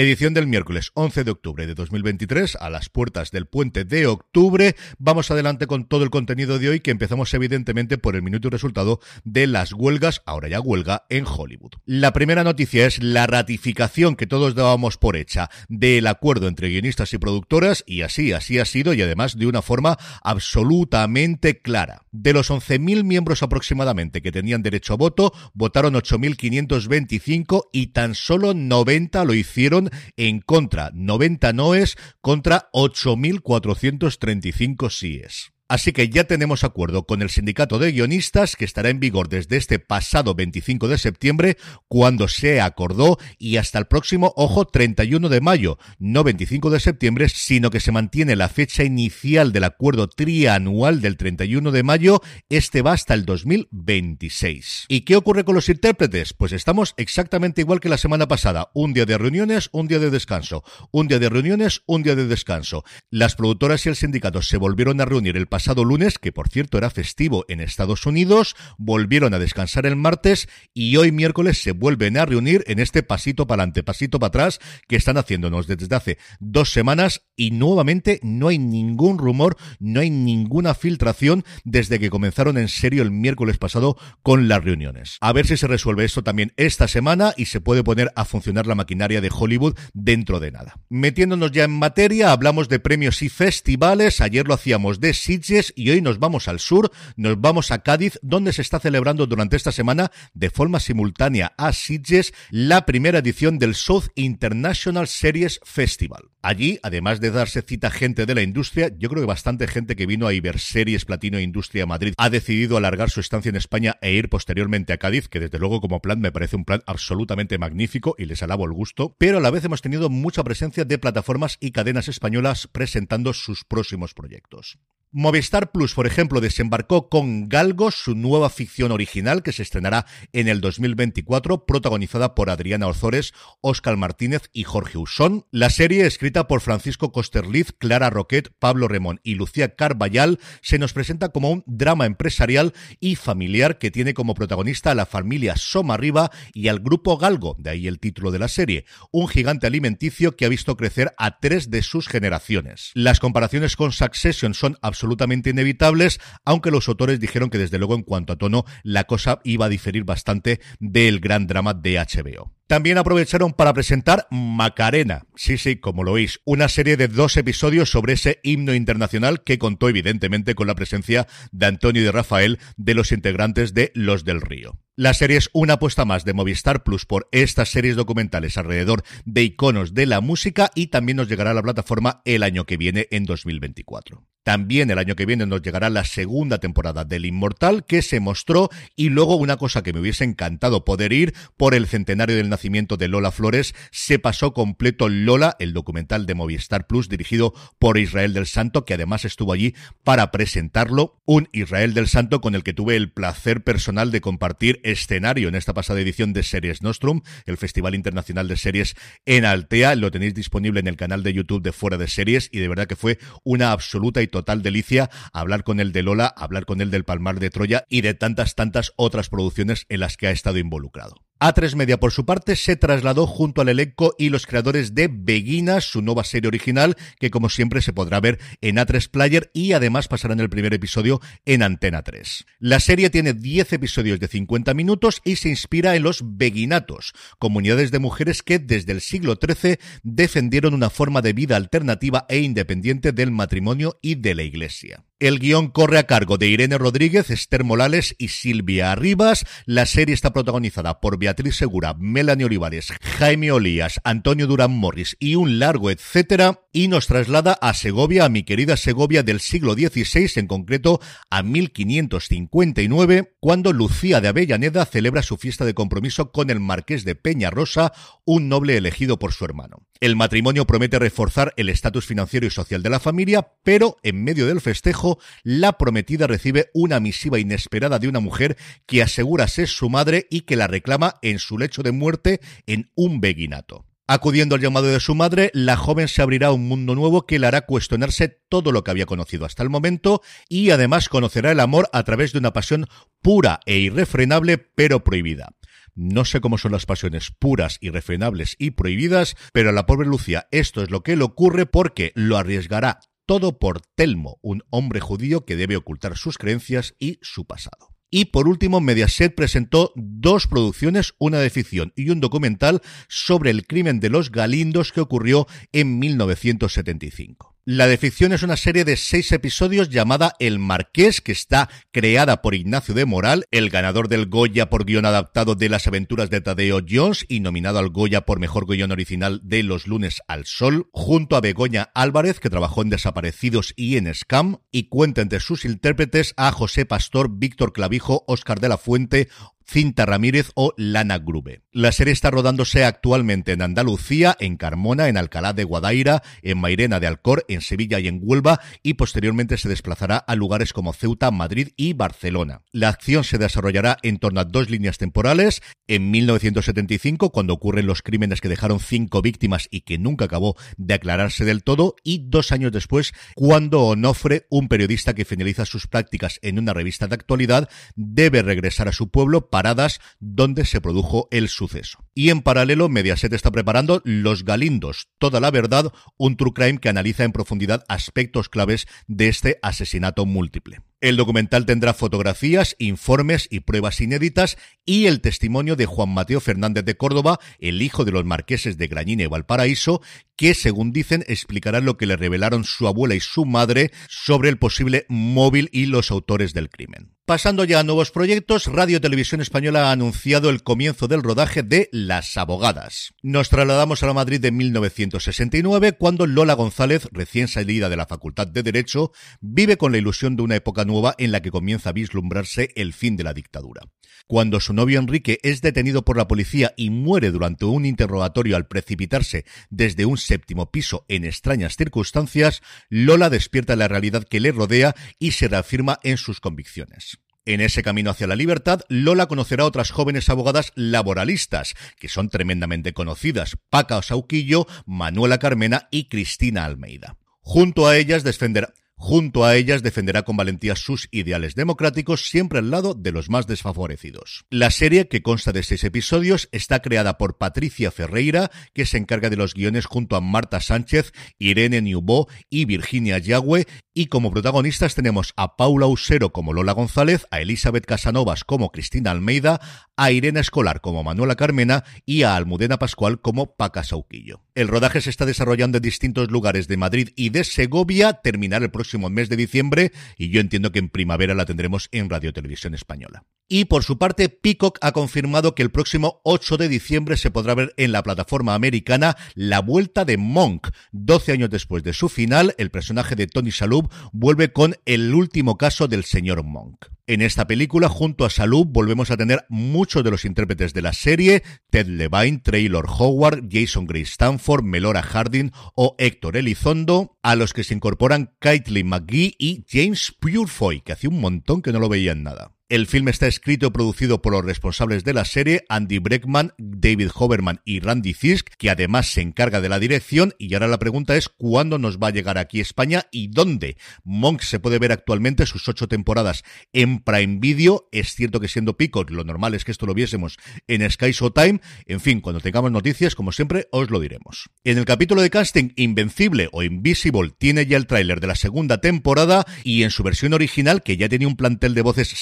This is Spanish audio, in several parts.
Edición del miércoles 11 de octubre de 2023, a las puertas del puente de octubre. Vamos adelante con todo el contenido de hoy, que empezamos evidentemente por el minuto y resultado de las huelgas, ahora ya huelga, en Hollywood. La primera noticia es la ratificación que todos dábamos por hecha del acuerdo entre guionistas y productoras, y así, así ha sido, y además de una forma absolutamente clara. De los 11.000 miembros aproximadamente que tenían derecho a voto, votaron 8.525 y tan solo 90 lo hicieron en contra 90 noes contra 8.435 síes. Así que ya tenemos acuerdo con el sindicato de guionistas que estará en vigor desde este pasado 25 de septiembre cuando se acordó y hasta el próximo, ojo, 31 de mayo, no 25 de septiembre, sino que se mantiene la fecha inicial del acuerdo trianual del 31 de mayo, este va hasta el 2026. ¿Y qué ocurre con los intérpretes? Pues estamos exactamente igual que la semana pasada, un día de reuniones, un día de descanso, un día de reuniones, un día de descanso. Las productoras y el sindicato se volvieron a reunir el pasado lunes, que por cierto era festivo en Estados Unidos, volvieron a descansar el martes y hoy miércoles se vuelven a reunir en este pasito para adelante, pasito para atrás que están haciéndonos desde hace dos semanas y nuevamente no hay ningún rumor, no hay ninguna filtración desde que comenzaron en serio el miércoles pasado con las reuniones. A ver si se resuelve esto también esta semana y se puede poner a funcionar la maquinaria de Hollywood dentro de nada. Metiéndonos ya en materia, hablamos de premios y festivales. Ayer lo hacíamos de Sitges y hoy nos vamos al sur, nos vamos a Cádiz, donde se está celebrando durante esta semana de forma simultánea a Sitges la primera edición del South International Series Festival. Allí, además de darse cita gente de la industria, yo creo que bastante gente que vino a Iberseries Platino Industria Madrid ha decidido alargar su estancia en España e ir posteriormente a Cádiz, que desde luego como plan me parece un plan absolutamente magnífico y les alabo el gusto, pero a la vez hemos tenido mucha presencia de plataformas y cadenas españolas presentando sus próximos proyectos. Movistar Plus, por ejemplo, desembarcó con Galgos, su nueva ficción original que se estrenará en el 2024, protagonizada por Adriana Ozores, Óscar Martínez y Jorge Usón. La serie, escrita por Francisco Costerliz, Clara Roquet, Pablo Remón y Lucía Carballal, se nos presenta como un drama empresarial y familiar que tiene como protagonista a la familia Somarriba y al grupo Galgo, de ahí el título de la serie, un gigante alimenticio que ha visto crecer a tres de sus generaciones. Las comparaciones con Succession son absolutamente absolutamente inevitables, aunque los autores dijeron que desde luego en cuanto a tono la cosa iba a diferir bastante del gran drama de HBO. También aprovecharon para presentar Macarena, sí, sí, como lo oís, una serie de dos episodios sobre ese himno internacional que contó evidentemente con la presencia de Antonio y de Rafael, de los integrantes de Los del Río. La serie es una apuesta más de Movistar Plus por estas series documentales alrededor de iconos de la música y también nos llegará a la plataforma el año que viene en 2024. También el año que viene nos llegará la segunda temporada del Inmortal que se mostró y luego una cosa que me hubiese encantado poder ir por el centenario del nacimiento de Lola Flores se pasó completo Lola, el documental de Movistar Plus dirigido por Israel del Santo que además estuvo allí para presentarlo, un Israel del Santo con el que tuve el placer personal de compartir escenario en esta pasada edición de Series Nostrum, el Festival Internacional de Series en Altea. Lo tenéis disponible en el canal de YouTube de Fuera de Series y de verdad que fue una absoluta total delicia hablar con el de Lola, hablar con el del Palmar de Troya y de tantas, tantas otras producciones en las que ha estado involucrado. A3 Media, por su parte, se trasladó junto al elenco y los creadores de Begina, su nueva serie original, que como siempre se podrá ver en A3 Player y además pasará en el primer episodio en Antena 3. La serie tiene 10 episodios de 50 minutos y se inspira en los Beguinatos, comunidades de mujeres que desde el siglo XIII defendieron una forma de vida alternativa e independiente del matrimonio y de la Iglesia. El guion corre a cargo de Irene Rodríguez, Esther Morales y Silvia Arribas. La serie está protagonizada por Beatriz Segura, Melanie Olivares, Jaime Olías, Antonio Durán Morris y un largo etcétera. Y nos traslada a Segovia, a mi querida Segovia del siglo XVI, en concreto a 1559, cuando Lucía de Avellaneda celebra su fiesta de compromiso con el marqués de Peña-Rosa, un noble elegido por su hermano. El matrimonio promete reforzar el estatus financiero y social de la familia, pero en medio del festejo, la prometida recibe una misiva inesperada de una mujer que asegura ser su madre y que la reclama en su lecho de muerte en un beguinato. Acudiendo al llamado de su madre, la joven se abrirá a un mundo nuevo que le hará cuestionarse todo lo que había conocido hasta el momento y además conocerá el amor a través de una pasión pura e irrefrenable pero prohibida. No sé cómo son las pasiones puras, irrefrenables y prohibidas, pero a la pobre Lucía esto es lo que le ocurre porque lo arriesgará todo por Telmo, un hombre judío que debe ocultar sus creencias y su pasado. Y por último, Mediaset presentó dos producciones, una de ficción y un documental sobre el crimen de los Galindos que ocurrió en 1975. La de ficción es una serie de seis episodios llamada El Marqués, que está creada por Ignacio de Moral, el ganador del Goya por guion adaptado de las aventuras de Tadeo Jones y nominado al Goya por mejor guion original de Los lunes al sol, junto a Begoña Álvarez, que trabajó en Desaparecidos y en Scam, y cuenta entre sus intérpretes a José Pastor, Víctor Clavijo, Óscar de la Fuente, Cinta Ramírez o Lana Grube. La serie está rodándose actualmente en Andalucía, en Carmona, en Alcalá de Guadaira, en Mairena de Alcor, en Sevilla y en Huelva y posteriormente se desplazará a lugares como Ceuta, Madrid y Barcelona. La acción se desarrollará en torno a dos líneas temporales. En 1975, cuando ocurren los crímenes que dejaron cinco víctimas y que nunca acabó de aclararse del todo, y dos años después, cuando Onofre, un periodista que finaliza sus prácticas en una revista de actualidad, debe regresar a su pueblo paradas donde se produjo el suceso. Y en paralelo, Mediaset está preparando Los Galindos, toda la verdad, un true crime que analiza en profundidad aspectos claves de este asesinato múltiple. El documental tendrá fotografías, informes y pruebas inéditas y el testimonio de Juan Mateo Fernández de Córdoba, el hijo de los marqueses de Grañina y Valparaíso, que según dicen explicará lo que le revelaron su abuela y su madre sobre el posible móvil y los autores del crimen. Pasando ya a nuevos proyectos, Radio Televisión Española ha anunciado el comienzo del rodaje de Las Abogadas. Nos trasladamos a la Madrid de 1969, cuando Lola González, recién salida de la Facultad de Derecho, vive con la ilusión de una época nueva en la que comienza a vislumbrarse el fin de la dictadura. Cuando su novio Enrique es detenido por la policía y muere durante un interrogatorio al precipitarse desde un séptimo piso en extrañas circunstancias, Lola despierta la realidad que le rodea y se reafirma en sus convicciones. En ese camino hacia la libertad, Lola conocerá a otras jóvenes abogadas laboralistas, que son tremendamente conocidas, Paca Sauquillo, Manuela Carmena y Cristina Almeida. Junto a ellas defenderá Junto a ellas defenderá con valentía sus ideales democráticos, siempre al lado de los más desfavorecidos. La serie, que consta de seis episodios, está creada por Patricia Ferreira, que se encarga de los guiones junto a Marta Sánchez, Irene Newbo y Virginia Yagüe, y como protagonistas tenemos a Paula Usero como Lola González, a Elizabeth Casanovas como Cristina Almeida, a Irene Escolar como Manuela Carmena y a Almudena Pascual como Paca Sauquillo. El rodaje se está desarrollando en distintos lugares de Madrid y de Segovia, terminar el próximo mes de diciembre y yo entiendo que en primavera la tendremos en Radio Televisión Española. Y por su parte, Peacock ha confirmado que el próximo 8 de diciembre se podrá ver en la plataforma americana La Vuelta de Monk. 12 años después de su final, el personaje de Tony Shalhoub vuelve con el último caso del señor Monk. En esta película, junto a Shalhoub, volvemos a tener muchos de los intérpretes de la serie, Ted Levine, Traylor Howard, Jason Gray Stanford, Melora Hardin o Héctor Elizondo, a los que se incorporan Caitlin McGee y James Purefoy, que hace un montón que no lo veían nada. El filme está escrito y producido por los responsables de la serie, Andy Breckman, David Hoverman y Randy Fisk, que además se encarga de la dirección. Y ahora la pregunta es cuándo nos va a llegar aquí a España y dónde. Monk se puede ver actualmente sus ocho temporadas en Prime Video. Es cierto que siendo Peacock, lo normal es que esto lo viésemos en Sky Showtime. En fin, cuando tengamos noticias, como siempre, os lo diremos. En el capítulo de casting, Invencible o Invisible tiene ya el tráiler de la segunda temporada y en su versión original, que ya tenía un plantel de voces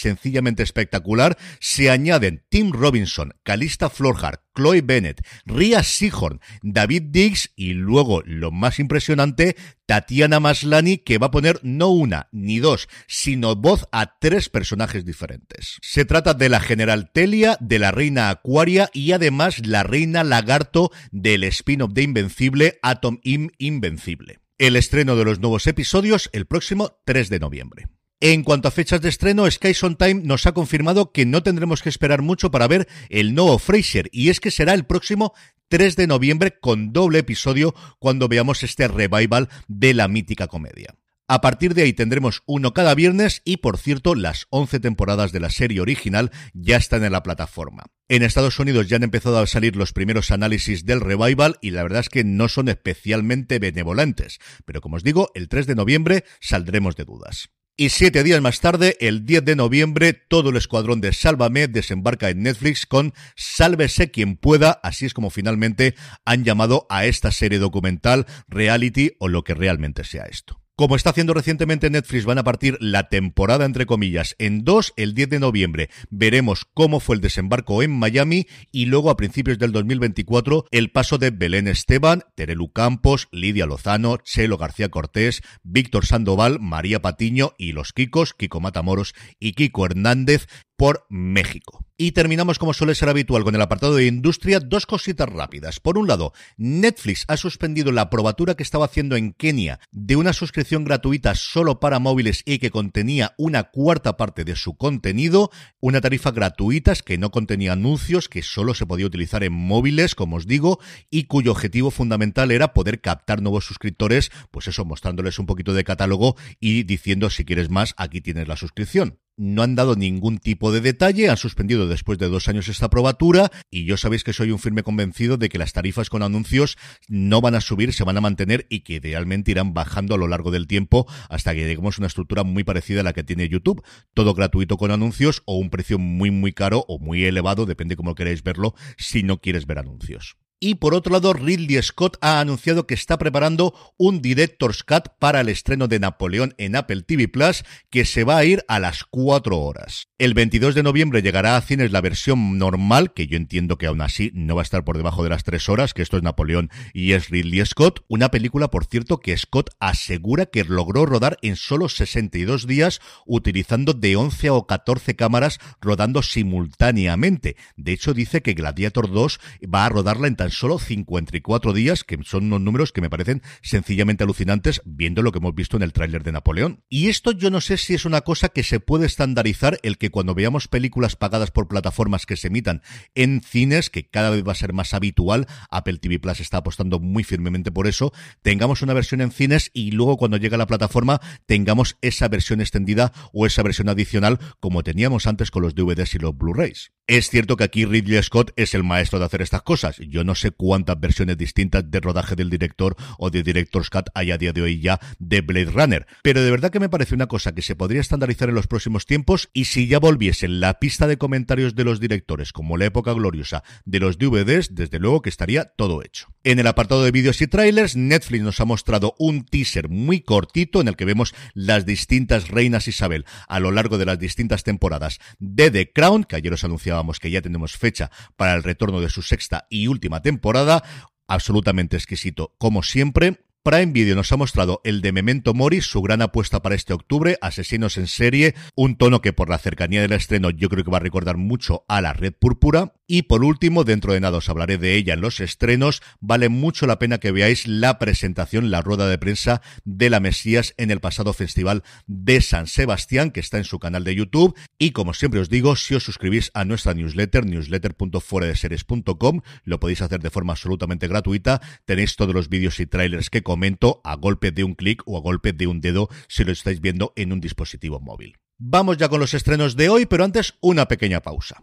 espectacular, se añaden Tim Robinson, Calista Florhart, Chloe Bennett, Ria Seahorn, David Diggs y luego, lo más impresionante, Tatiana Maslani, que va a poner no una ni dos, sino voz a tres personajes diferentes. Se trata de la General Telia, de la Reina Acuaria y además la Reina Lagarto del spin-off de Invencible, Atom Im Invencible. El estreno de los nuevos episodios el próximo 3 de noviembre. En cuanto a fechas de estreno, Sky Time nos ha confirmado que no tendremos que esperar mucho para ver el nuevo Fraser, y es que será el próximo 3 de noviembre con doble episodio cuando veamos este revival de la mítica comedia. A partir de ahí tendremos uno cada viernes y, por cierto, las 11 temporadas de la serie original ya están en la plataforma. En Estados Unidos ya han empezado a salir los primeros análisis del revival y la verdad es que no son especialmente benevolentes, pero como os digo, el 3 de noviembre saldremos de dudas. Y siete días más tarde, el 10 de noviembre, todo el escuadrón de Sálvame desembarca en Netflix con Sálvese quien pueda, así es como finalmente han llamado a esta serie documental, reality o lo que realmente sea esto. Como está haciendo recientemente Netflix, van a partir la temporada, entre comillas, en dos, el 10 de noviembre. Veremos cómo fue el desembarco en Miami y luego a principios del 2024 el paso de Belén Esteban, Terelu Campos, Lidia Lozano, Chelo García Cortés, Víctor Sandoval, María Patiño y los Kikos, Kiko Matamoros y Kiko Hernández por México. Y terminamos como suele ser habitual con el apartado de industria, dos cositas rápidas. Por un lado, Netflix ha suspendido la probatura que estaba haciendo en Kenia de una suscripción gratuita solo para móviles y que contenía una cuarta parte de su contenido, una tarifa gratuita que no contenía anuncios, que solo se podía utilizar en móviles, como os digo, y cuyo objetivo fundamental era poder captar nuevos suscriptores, pues eso, mostrándoles un poquito de catálogo y diciendo si quieres más, aquí tienes la suscripción no han dado ningún tipo de detalle, han suspendido después de dos años esta probatura y yo sabéis que soy un firme convencido de que las tarifas con anuncios no van a subir, se van a mantener y que idealmente irán bajando a lo largo del tiempo hasta que lleguemos a una estructura muy parecida a la que tiene YouTube, todo gratuito con anuncios o un precio muy muy caro o muy elevado, depende cómo queréis verlo, si no quieres ver anuncios. Y por otro lado, Ridley Scott ha anunciado que está preparando un Director's Cut para el estreno de Napoleón en Apple TV Plus, que se va a ir a las 4 horas. El 22 de noviembre llegará a cines la versión normal, que yo entiendo que aún así no va a estar por debajo de las 3 horas, que esto es Napoleón y es Ridley Scott. Una película, por cierto, que Scott asegura que logró rodar en solo 62 días, utilizando de 11 o 14 cámaras rodando simultáneamente. De hecho, dice que Gladiator 2 va a rodarla en solo 54 días, que son unos números que me parecen sencillamente alucinantes viendo lo que hemos visto en el tráiler de Napoleón. Y esto yo no sé si es una cosa que se puede estandarizar el que cuando veamos películas pagadas por plataformas que se emitan en cines, que cada vez va a ser más habitual, Apple TV Plus está apostando muy firmemente por eso, tengamos una versión en cines y luego cuando llegue a la plataforma tengamos esa versión extendida o esa versión adicional como teníamos antes con los DVDs y los Blu-rays. Es cierto que aquí Ridley Scott es el maestro de hacer estas cosas. Yo no sé cuántas versiones distintas de rodaje del director o de Director's Cut hay a día de hoy ya de Blade Runner. Pero de verdad que me parece una cosa que se podría estandarizar en los próximos tiempos y si ya volviese la pista de comentarios de los directores como la época gloriosa de los DVDs, desde luego que estaría todo hecho. En el apartado de vídeos y trailers, Netflix nos ha mostrado un teaser muy cortito en el que vemos las distintas reinas Isabel a lo largo de las distintas temporadas de The Crown, que ayer os anunciaba que ya tenemos fecha para el retorno de su sexta y última temporada. Absolutamente exquisito, como siempre. Prime Video nos ha mostrado el de Memento Mori, su gran apuesta para este octubre, Asesinos en serie, un tono que por la cercanía del estreno yo creo que va a recordar mucho a la Red Púrpura. Y por último, dentro de nada os hablaré de ella en los estrenos, vale mucho la pena que veáis la presentación, la rueda de prensa de la Mesías en el pasado festival de San Sebastián, que está en su canal de YouTube. Y como siempre os digo, si os suscribís a nuestra newsletter, newsletter.fueradeseries.com, lo podéis hacer de forma absolutamente gratuita. Tenéis todos los vídeos y trailers que comento a golpe de un clic o a golpe de un dedo si lo estáis viendo en un dispositivo móvil. Vamos ya con los estrenos de hoy, pero antes una pequeña pausa.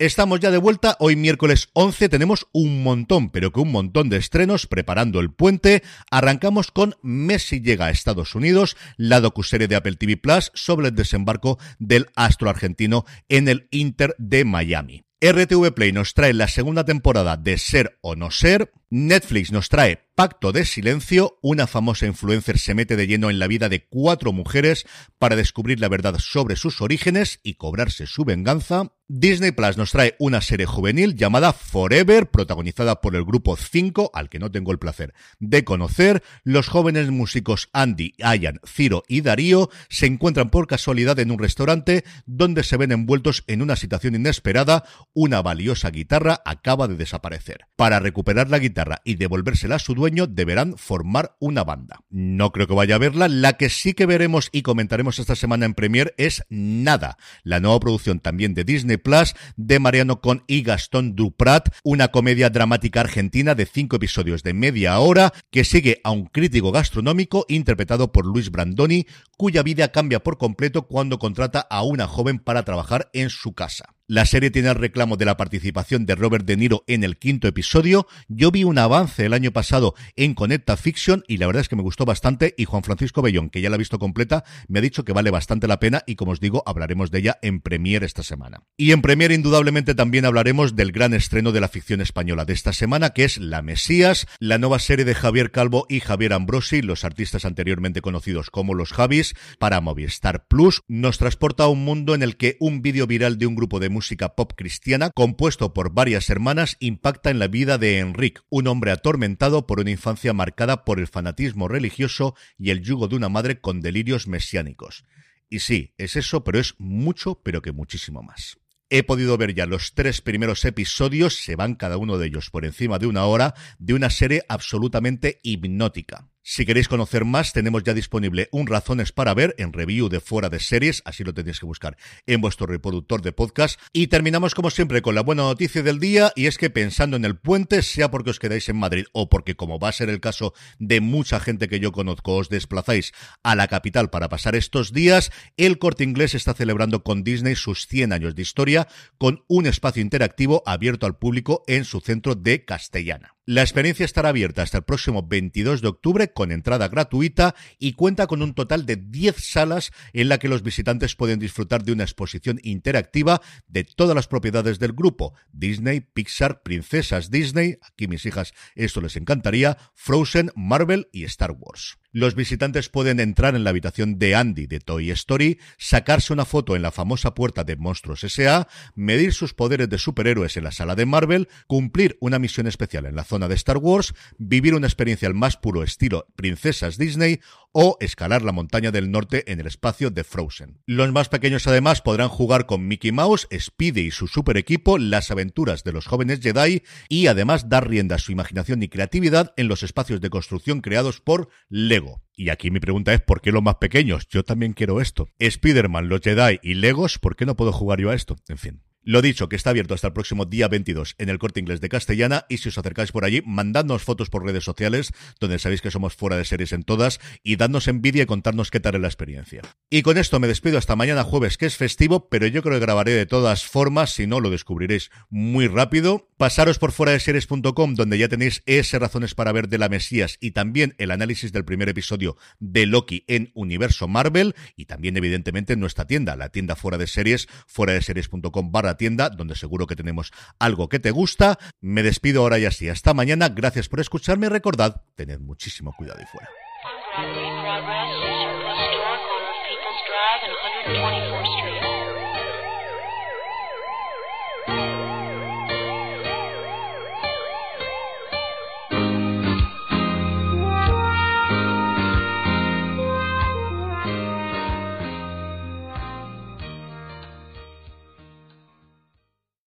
Estamos ya de vuelta, hoy miércoles 11 tenemos un montón, pero que un montón de estrenos preparando el puente. Arrancamos con Messi llega a Estados Unidos, la docuserie de Apple TV Plus sobre el desembarco del astro argentino en el Inter de Miami. RTV Play nos trae la segunda temporada de Ser o No Ser. Netflix nos trae Pacto de Silencio. Una famosa influencer se mete de lleno en la vida de cuatro mujeres para descubrir la verdad sobre sus orígenes y cobrarse su venganza. Disney Plus nos trae una serie juvenil llamada Forever, protagonizada por el grupo 5, al que no tengo el placer de conocer. Los jóvenes músicos Andy, Ian, Ciro y Darío se encuentran por casualidad en un restaurante donde se ven envueltos en una situación inesperada. Una valiosa guitarra acaba de desaparecer. Para recuperar la guitarra y devolvérsela a su dueño, deberán formar una banda. No creo que vaya a verla. La que sí que veremos y comentaremos esta semana en Premier es Nada, la nueva producción también de Disney Plus de Mariano Con y Gastón Duprat, una comedia dramática argentina de cinco episodios de media hora que sigue a un crítico gastronómico interpretado por Luis Brandoni, cuya vida cambia por completo cuando contrata a una joven para trabajar en su casa. La serie tiene el reclamo de la participación de Robert De Niro en el quinto episodio. Yo vi un avance el año pasado en Conecta Fiction y la verdad es que me gustó bastante y Juan Francisco Bellón, que ya la ha visto completa, me ha dicho que vale bastante la pena y como os digo, hablaremos de ella en Premier esta semana. Y en Premier indudablemente también hablaremos del gran estreno de la ficción española de esta semana, que es La Mesías, la nueva serie de Javier Calvo y Javier Ambrosi, los artistas anteriormente conocidos como los Javis, para Movistar Plus. Nos transporta a un mundo en el que un vídeo viral de un grupo de música pop cristiana, compuesto por varias hermanas, impacta en la vida de Enric, un hombre atormentado por una infancia marcada por el fanatismo religioso y el yugo de una madre con delirios mesiánicos. Y sí, es eso, pero es mucho, pero que muchísimo más. He podido ver ya los tres primeros episodios, se van cada uno de ellos por encima de una hora, de una serie absolutamente hipnótica. Si queréis conocer más, tenemos ya disponible un Razones para ver en review de fuera de series, así lo tenéis que buscar en vuestro reproductor de podcast. Y terminamos como siempre con la buena noticia del día, y es que pensando en el puente, sea porque os quedáis en Madrid o porque como va a ser el caso de mucha gente que yo conozco, os desplazáis a la capital para pasar estos días, el corte inglés está celebrando con Disney sus 100 años de historia, con un espacio interactivo abierto al público en su centro de Castellana. La experiencia estará abierta hasta el próximo 22 de octubre con entrada gratuita y cuenta con un total de 10 salas en la que los visitantes pueden disfrutar de una exposición interactiva de todas las propiedades del grupo, Disney, Pixar, Princesas Disney, aquí mis hijas esto les encantaría, Frozen, Marvel y Star Wars. Los visitantes pueden entrar en la habitación de Andy de Toy Story, sacarse una foto en la famosa puerta de Monstruos S.A., medir sus poderes de superhéroes en la sala de Marvel, cumplir una misión especial en la zona de Star Wars, vivir una experiencia al más puro estilo Princesas Disney o escalar la montaña del norte en el espacio de Frozen. Los más pequeños además podrán jugar con Mickey Mouse, Speedy y su super equipo, las aventuras de los jóvenes Jedi y además dar rienda a su imaginación y creatividad en los espacios de construcción creados por Lego. Y aquí mi pregunta es, ¿por qué los más pequeños? Yo también quiero esto. Spider-Man, los Jedi y Legos, ¿por qué no puedo jugar yo a esto? En fin. Lo dicho, que está abierto hasta el próximo día 22 en el Corte Inglés de Castellana y si os acercáis por allí, mandadnos fotos por redes sociales, donde sabéis que somos fuera de series en todas, y dadnos envidia y contarnos qué tal es la experiencia. Y con esto me despido hasta mañana jueves, que es festivo, pero yo creo que grabaré de todas formas, si no lo descubriréis muy rápido. Pasaros por fuera de series.com, donde ya tenéis ese razones para ver de la Mesías y también el análisis del primer episodio de Loki en Universo Marvel, y también evidentemente en nuestra tienda, la tienda fuera de series, fuera de series.com barra tienda, donde seguro que tenemos algo que te gusta. Me despido ahora y así. Hasta mañana. Gracias por escucharme y recordad, tened muchísimo cuidado y fuera.